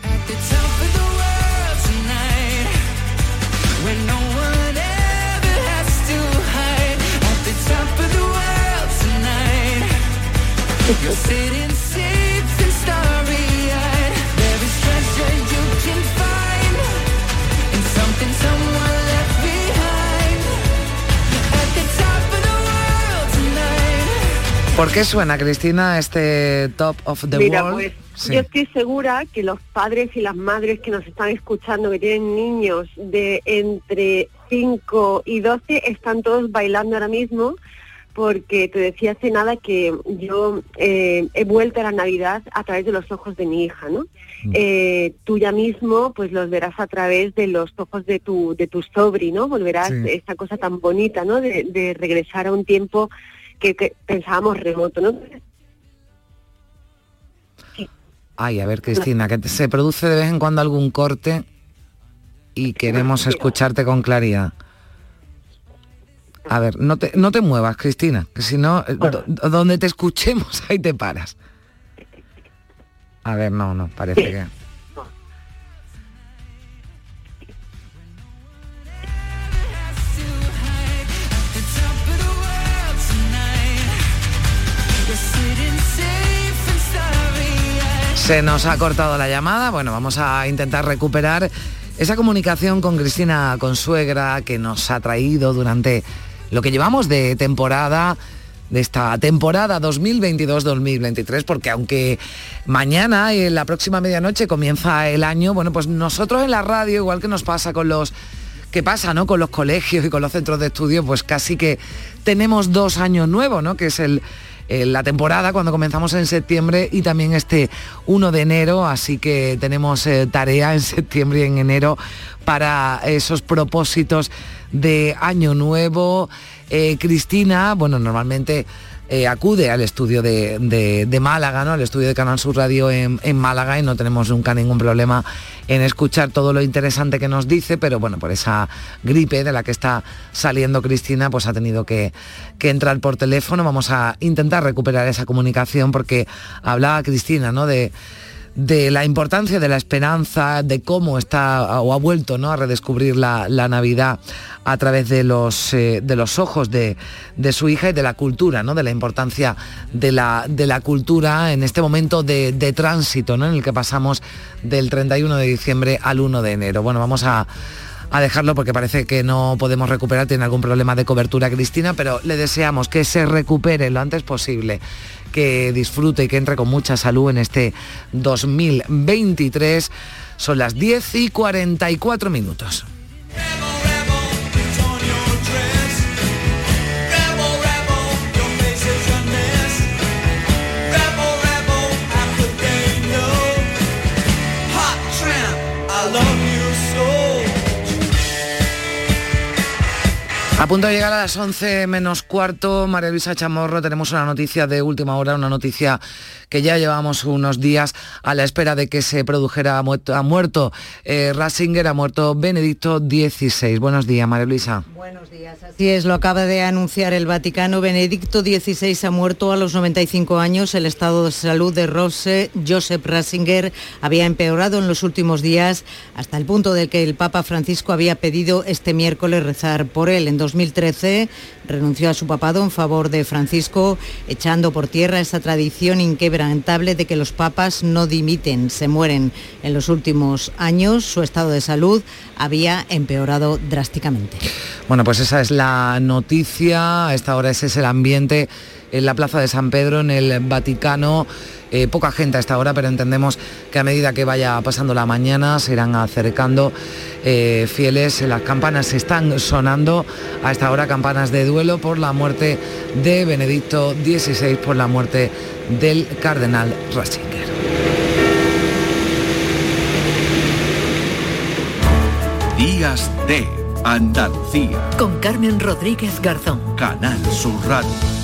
¿Por qué suena, Cristina, este Top of the Mira, World? pues Sí. yo estoy segura que los padres y las madres que nos están escuchando, que tienen niños de entre 5 y 12, están todos bailando ahora mismo, porque te decía hace nada que yo eh, he vuelto a la Navidad a través de los ojos de mi hija, ¿no? Eh, tú ya mismo pues los verás a través de los ojos de tu, de tu sobri, ¿no? Volverás Sí. esa cosa tan bonita, ¿no? De, de regresar a un tiempo que, que pensábamos remoto, ¿no? Ay, a ver, Cristina, que se produce de vez en cuando algún corte y queremos escucharte con claridad. A ver, no te, no te muevas, Cristina, que si no, eh, do- do- donde te escuchemos, *laughs* ahí te paras. A ver, no, no, parece que... Se nos ha cortado la llamada, bueno, vamos a intentar recuperar esa comunicación con Cristina Consuegra que nos ha traído durante lo que llevamos de temporada, de esta temporada 2022-2023, porque aunque mañana en la próxima medianoche comienza el año, bueno, pues nosotros en la radio, igual que nos pasa con los que pasa, ¿no? Con los colegios y con los centros de estudio, pues casi que tenemos dos años nuevos, ¿no? Que es el- la temporada cuando comenzamos en septiembre y también este 1 de enero, así que tenemos eh, tarea en septiembre y en enero para esos propósitos de año nuevo. Eh, Cristina, bueno, normalmente eh, acude al estudio de, de- de Málaga, ¿no? Al estudio de Canal Sur Radio en, en Málaga y no tenemos nunca ningún problema en escuchar todo lo interesante que nos dice, pero bueno, por esa gripe de la que está saliendo Cristina, pues ha tenido que, que entrar por teléfono. Vamos a intentar recuperar esa comunicación porque hablaba Cristina, ¿no? De, de la importancia de la esperanza, de cómo está o ha vuelto ¿no? a redescubrir la, la Navidad a través de los, eh, de los ojos de, de su hija y de la cultura, ¿no? de la importancia de la, de la cultura en este momento de, de tránsito ¿no? en el que pasamos del 31 de diciembre al 1 de enero. Bueno, vamos a, a dejarlo porque parece que no podemos recuperar, tiene algún problema de cobertura Cristina, pero le deseamos que se recupere lo antes posible, que disfrute y que entre con mucha salud en este 2023. Son las 10 y 44 minutos. A punto de llegar a las 11 menos cuarto, María Luisa Chamorro, tenemos una noticia de última hora, una noticia que ya llevamos unos días a la espera de que se produjera, muerto, ha muerto eh, ha muerto Benedicto XVI. Buenos días, María Luisa. Buenos días. Así es, lo acaba de anunciar el Vaticano. Benedicto XVI ha muerto a los 95 años. El estado de salud de Rose Joseph Ratzinger había empeorado en los últimos días hasta el punto de que el Papa Francisco había pedido este miércoles rezar por él. En 2013 renunció a su papado en favor de Francisco, echando por tierra esa tradición inquebrantable de que los papas no dimiten, se mueren. En los últimos años su estado de salud había empeorado drásticamente. Bueno, pues esa es la noticia, a esta hora ese es el ambiente en la Plaza de San Pedro, en el Vaticano. Eh, poca gente a esta hora, pero entendemos que a medida que vaya pasando la mañana se irán acercando eh, fieles. Las campanas están sonando a esta hora, campanas de duelo por la muerte de Benedicto XVI, por la muerte del cardenal Ratzinger. Días de Andalucía. Con Carmen Rodríguez Garzón. Canal Sur Radio.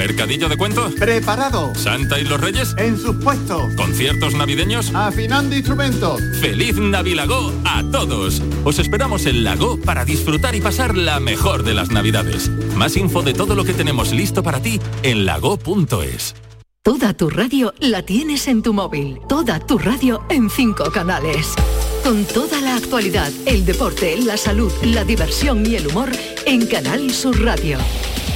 ¿Mercadillo de cuentos? Preparado. ¿Santa y los Reyes? En sus puestos. ¿Conciertos navideños? Afinando instrumentos. ¡Feliz Navilago a todos! Os esperamos en Lago para disfrutar y pasar la mejor de las Navidades. Más info de todo lo que tenemos listo para ti en lago.es. Toda tu radio la tienes en tu móvil. Toda tu radio en cinco canales. Con toda la actualidad, el deporte, la salud, la diversión y el humor en Canal Sur Radio.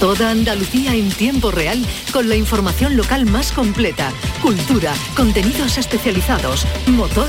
Toda Andalucía en tiempo real con la información local más completa, cultura, contenidos especializados, motor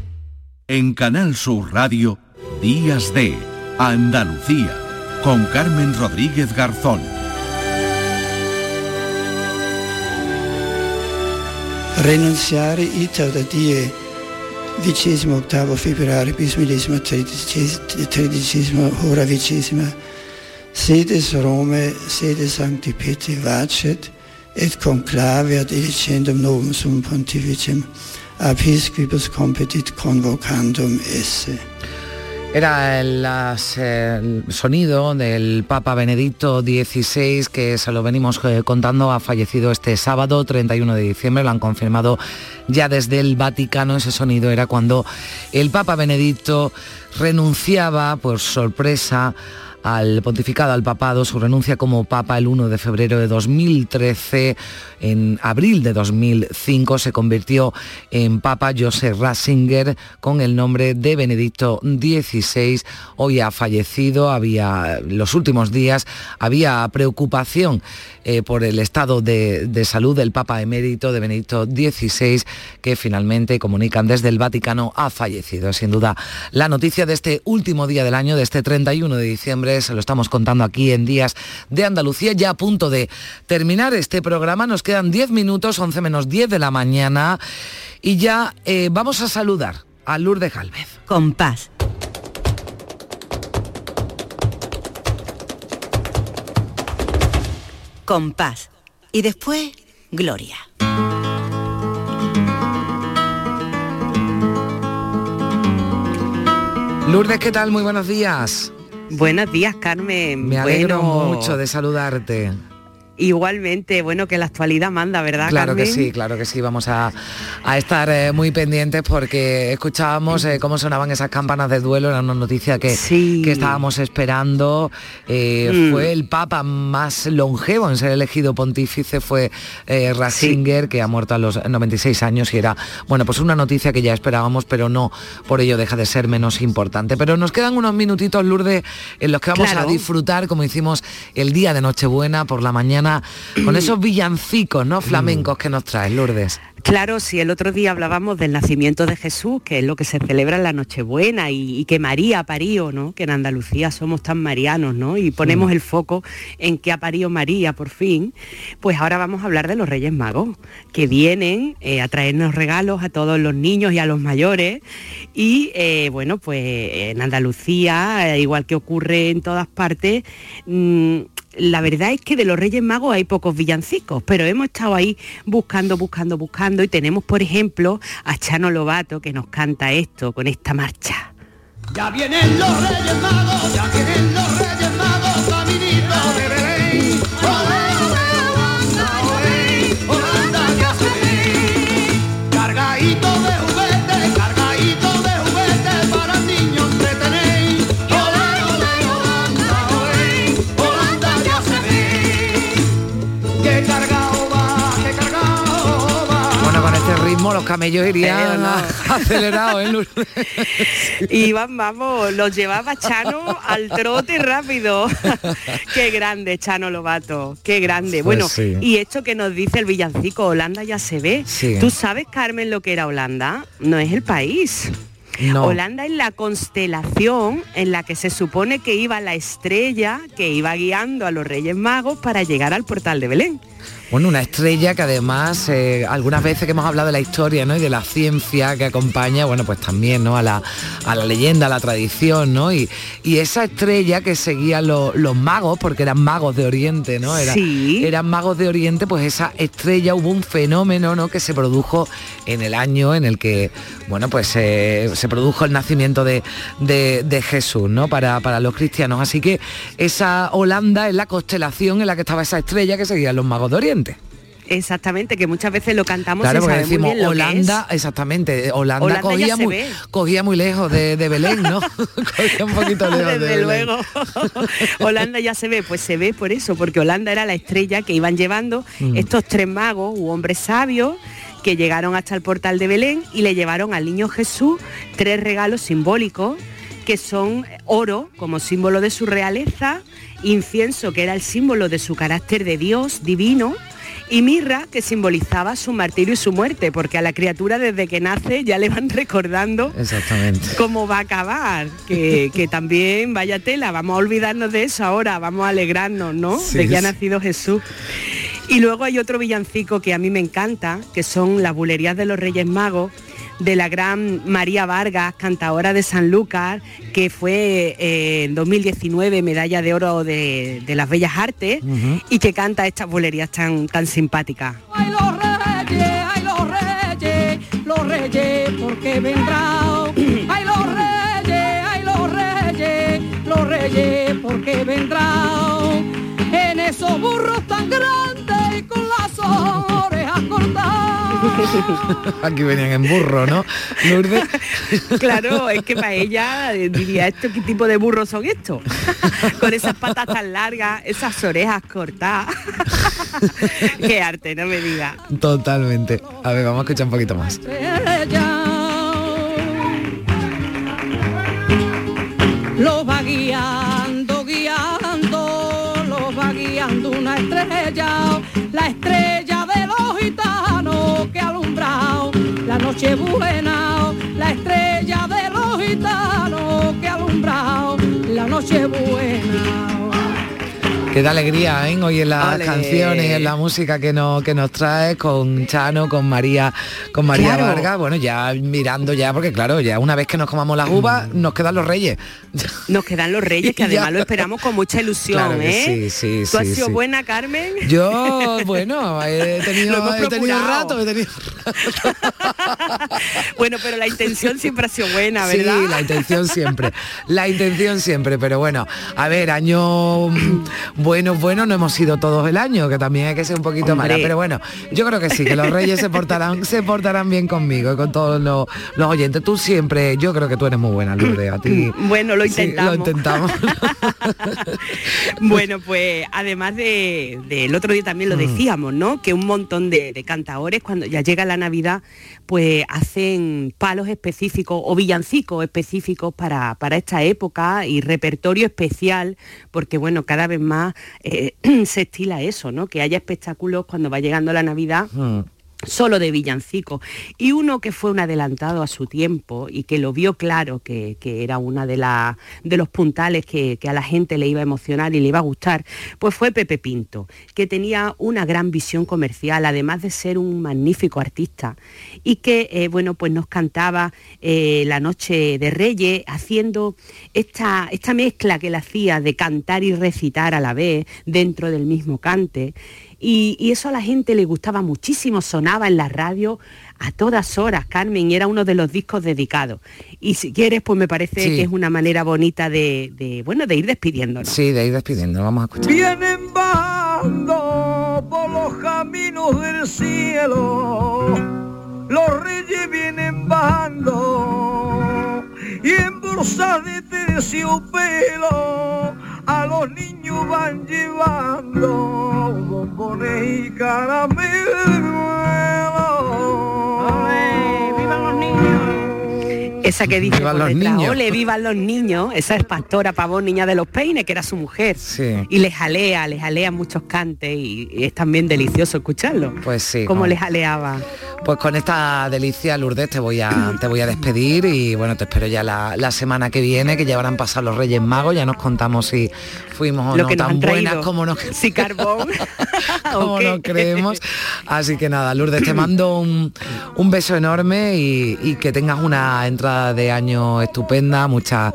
En Canal Sur Radio, Días de Andalucía, con Carmen Rodríguez Garzón. Da die vicesimo ottavo febbraio bis millesimo tredicesimo ora vicesima sedes Rome sede Sancti Petri vacet et conclave ad elicendum novum sum pontificem episcopus competit convocandum esse. Era el, el sonido del Papa Benedicto XVI que se lo venimos eh, contando, ha fallecido este sábado 31 de diciembre, lo han confirmado ya desde el Vaticano, ese sonido era cuando el Papa Benedicto renunciaba por sorpresa al pontificado, al papado, su renuncia como papa el 1 de febrero de 2013. En abril de 2005 se convirtió en papa Joseph Ratzinger con el nombre de Benedicto XVI. Hoy ha fallecido, había los últimos días había preocupación eh, por el estado de, de salud del papa emérito de Benedicto XVI que finalmente comunican desde el Vaticano ha fallecido. Sin duda la noticia de este último día del año, de este 31 de diciembre, se lo estamos contando aquí en Días de Andalucía, ya a punto de terminar este programa. Nos quedan 10 minutos, 11 menos 10 de la mañana, y ya eh, vamos a saludar a Lourdes Galvez. Con paz. Con paz. Y después, gloria. Lourdes, ¿qué tal? Muy buenos días. Buenos días, Carmen. Me alegro Bueno, mucho de saludarte. Igualmente, bueno, que la actualidad manda, ¿verdad, Claro que sí, claro que sí, vamos a, a estar eh, muy pendientes porque escuchábamos eh, cómo sonaban esas campanas de duelo, era una noticia que, que estábamos esperando. Eh, Mm. Fue el Papa más longevo en ser elegido pontífice, fue Ratzinger, que ha muerto a los 96 años y era, bueno, pues una noticia que ya esperábamos, pero no por ello deja de ser menos importante. Pero nos quedan unos minutitos, Lourdes, en los que vamos Claro. a disfrutar, como hicimos el día de Nochebuena por la mañana, con esos villancicos, ¿no? Flamencos que nos traes, Lourdes. Claro, si el otro día hablábamos del nacimiento de Jesús, que es lo que se celebra en la Nochebuena, y, y que María parió, ¿no? Que en Andalucía somos tan marianos, ¿no? Y ponemos el foco en que ha parido María por fin, pues ahora vamos a hablar de los Reyes Magos, que vienen eh, a traernos regalos a todos los niños y a los mayores. Y eh, bueno, pues en Andalucía, eh, igual que ocurre en todas partes, mm, la verdad es que de los Reyes Magos hay pocos villancicos, pero hemos estado ahí buscando, buscando, buscando y tenemos, por ejemplo, a Chano Lobato que nos canta esto con esta marcha. Ya vienen los Reyes Magos, ya vienen los Reyes los camellos irían *laughs* acelerados, ¿eh, Lourdes? Iván, vamos, los llevaba Chano al trote rápido. *laughs* qué grande, Chano Lobato, qué grande. Pues bueno, sí. y esto que nos dice el villancico, Holanda ya se ve. Sí. ¿Tú sabes, Carmen, lo que era Holanda? No es el país. No. Holanda es la constelación en la que se supone que iba la estrella que iba guiando a los Reyes Magos para llegar al portal de Belén. Bueno, una estrella que además, eh, algunas veces que hemos hablado de la historia ¿no? y de la ciencia que acompaña, bueno, pues también ¿no? a, la, a la leyenda, a la tradición, ¿no? Y, y esa estrella que seguían lo- los magos, porque eran magos de Oriente, ¿no? Era- Sí. Eran magos de Oriente, pues esa estrella hubo un fenómeno, ¿no? Que se produjo en el año en el que, bueno, pues eh, se produjo el nacimiento de, de- de Jesús, ¿no? Para, para los cristianos. Así que esa Holanda es la constelación en la que estaba esa estrella que seguían los magos de Oriente. Exactamente, que muchas veces lo cantamos Claro, sin porque saber muy decimos bien lo que Holanda, exactamente, eh, Holanda, cogía, muy, cogía muy lejos de, de Belén, ¿no? *laughs* cogía un poquito lejos de Desde luego. *laughs* Holanda ya se ve, pues se ve por eso, porque Holanda era la estrella que iban llevando Mm. estos tres magos u hombres sabios que llegaron hasta el portal de Belén y le llevaron al niño Jesús tres regalos simbólicos que son oro como símbolo de su realeza, incienso que era el símbolo de su carácter de Dios divino y mirra que simbolizaba su martirio y su muerte, porque a la criatura desde que nace ya le van *laughs* recordando Exactamente. cómo va a acabar, que, que también vaya tela, vamos a olvidarnos de eso ahora, vamos a alegrarnos, ¿no? Sí, de que ha nacido Jesús. Y luego hay otro villancico que a mí me encanta, que son las bulerías de los Reyes Magos, de la gran María Vargas, cantadora de San Lucas, que fue eh, en 2019 medalla de oro de, de las Bellas Artes y que canta estas bulerías tan, tan simpáticas. Ay, los reyes, ay, los reyes, los reyes, porque vendrán. Ay, los reyes, ay, los reyes, los reyes, porque vendrán. En esos burros tan grandes y con las orejas cortadas. *laughs* Aquí venían en burro, ¿no? Lourdes. *laughs* Claro, es que para ella diría, ¿esto qué tipo de burros son estos? *laughs* Con esas patas tan largas, esas orejas cortadas. qué arte, no me diga. Totalmente. A ver, vamos a escuchar un poquito más. Los va guiando, guiando, los va guiando una estrella, la estrella la noche buena, la estrella de los gitanos que alumbrado la noche Qué da alegría, ¿eh? Hoy en las Ole. canciones, en la música que nos, que nos trae con Chano, con María, con María Claro. Vargas. Bueno, ya mirando ya, porque claro, ya una vez que nos comamos las uvas, nos quedan los reyes. Nos quedan los reyes, *laughs* que además lo esperamos con mucha ilusión, Claro que ¿eh? sí, sí, ¿Tú has sí, sido sí. buena, Carmen? Yo, bueno, he *laughs* tenido, he tenido rato, he tenido *laughs* Bueno, pero la intención siempre ha sido buena, ¿verdad? Sí, la intención siempre. La intención siempre, pero bueno, a ver, año mm, buenos, buenos no hemos sido todos el año, que también hay que ser un poquito Hombre. mala, pero bueno, yo creo que sí, que los reyes se portarán, se portarán bien conmigo y con todos los, los oyentes. Tú siempre, yo creo que tú eres muy buena, Lourdes, a ti. Bueno, lo Sí, intentamos. lo intentamos. *laughs* Bueno, pues además de, del otro día también lo Mm. decíamos, ¿no? Que un montón de, de cantaores cuando ya llega la Navidad, pues hacen palos específicos o villancicos específicos para, para esta época y repertorio especial, porque bueno, cada vez más eh, *clears throat* se estila eso, ¿no? Que haya espectáculos cuando va llegando la Navidad Mm. Solo de villancico. Y uno que fue un adelantado a su tiempo y que lo vio claro que, que era una de, la- de los puntales que, que a la gente le iba a emocionar y le iba a gustar, pues fue Pepe Pinto, que tenía una gran visión comercial, además de ser un magnífico artista, y que, eh, bueno, pues nos cantaba eh, La Noche de Reyes, haciendo esta, esta mezcla que él hacía de cantar y recitar a la vez dentro del mismo cante. Y, y eso a la gente le gustaba muchísimo, sonaba en la radio a todas horas, Carmen, y era uno de los discos dedicados. Y si quieres, pues me parece Sí. que es una manera bonita de, de, bueno, de ir despidiéndonos. Sí, de ir despidiendo, vamos a escuchar. Vienen bajando por los caminos del cielo, los reyes vienen bajando y en bolsas de terciopelo a los niños van llevando bombones y caramelos. Esa que *laughs* dice Vivan los detrás, niños. "Ole, vivan los niños, esa es Pastora Pavón, niña de los peines, que era su mujer. Sí. Y les jalea, les jalea muchos cantes y, y es también delicioso escucharlo. Pues sí. Como con- les jaleaba. Pues con esta delicia, Lourdes, te voy a, te voy a despedir y bueno, te espero ya la, la semana que viene, que ya habrán pasado los Reyes Magos, ya nos contamos si fuimos o Lo no que tan buenas como nos, Si carbón. *laughs* *laughs* como ¿O qué? nos creemos. Así que nada, Lourdes, te mando un, un beso enorme y, y que tengas una entrada de año estupenda, mucha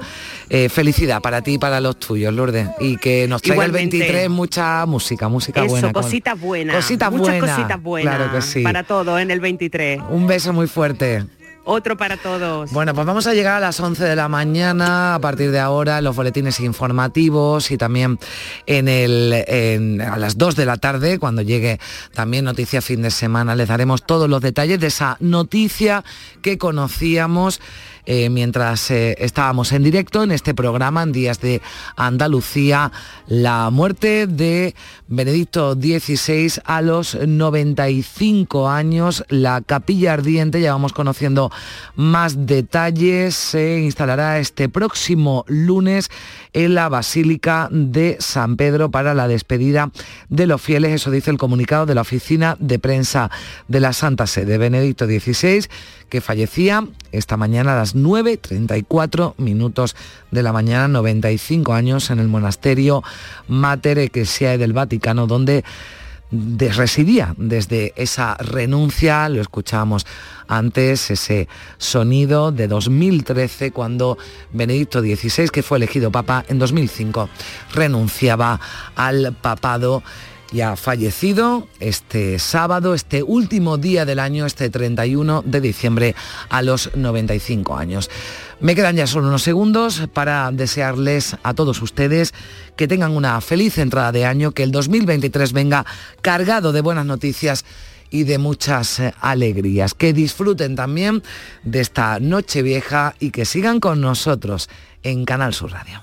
eh, felicidad para ti y para los tuyos, Lourdes. Y que nos traiga Igualmente. el 23 mucha música, música Eso, buena. cositas buenas. Cositas muchas buenas. cositas buenas. Claro que sí. Para todos en el 23. Un beso muy fuerte. Otro para todos. Bueno, pues vamos a llegar a las 11 de la mañana a partir de ahora en los boletines informativos y también en el, en- a las 2 de la tarde cuando llegue también noticia fin de semana les daremos todos los detalles de esa noticia que conocíamos eh, mientras eh, estábamos en directo en este programa en Días de Andalucía, la muerte de Benedicto XVI a los 95 años, la capilla ardiente, ya vamos conociendo más detalles, se instalará este próximo lunes en la Basílica de San Pedro para la despedida de los fieles, eso dice el comunicado de la oficina de prensa de la Santa Sede, Benedicto XVI, que fallecía esta mañana a las 9.34 minutos de la mañana, 95 años en el monasterio Mater Ecclesiae del Vaticano, donde de- residía desde esa renuncia, lo escuchábamos antes, ese sonido de 2013 cuando Benedicto XVI, que fue elegido papa en 2005, renunciaba al papado y ha fallecido este sábado, este último día del año, este 31 de diciembre, a los 95 años. Me quedan ya solo unos segundos para desearles a todos ustedes que tengan una feliz entrada de año, que el 2023 venga cargado de buenas noticias y de muchas eh, alegrías. Que disfruten también de esta noche vieja y que sigan con nosotros en Canal Sur Radio.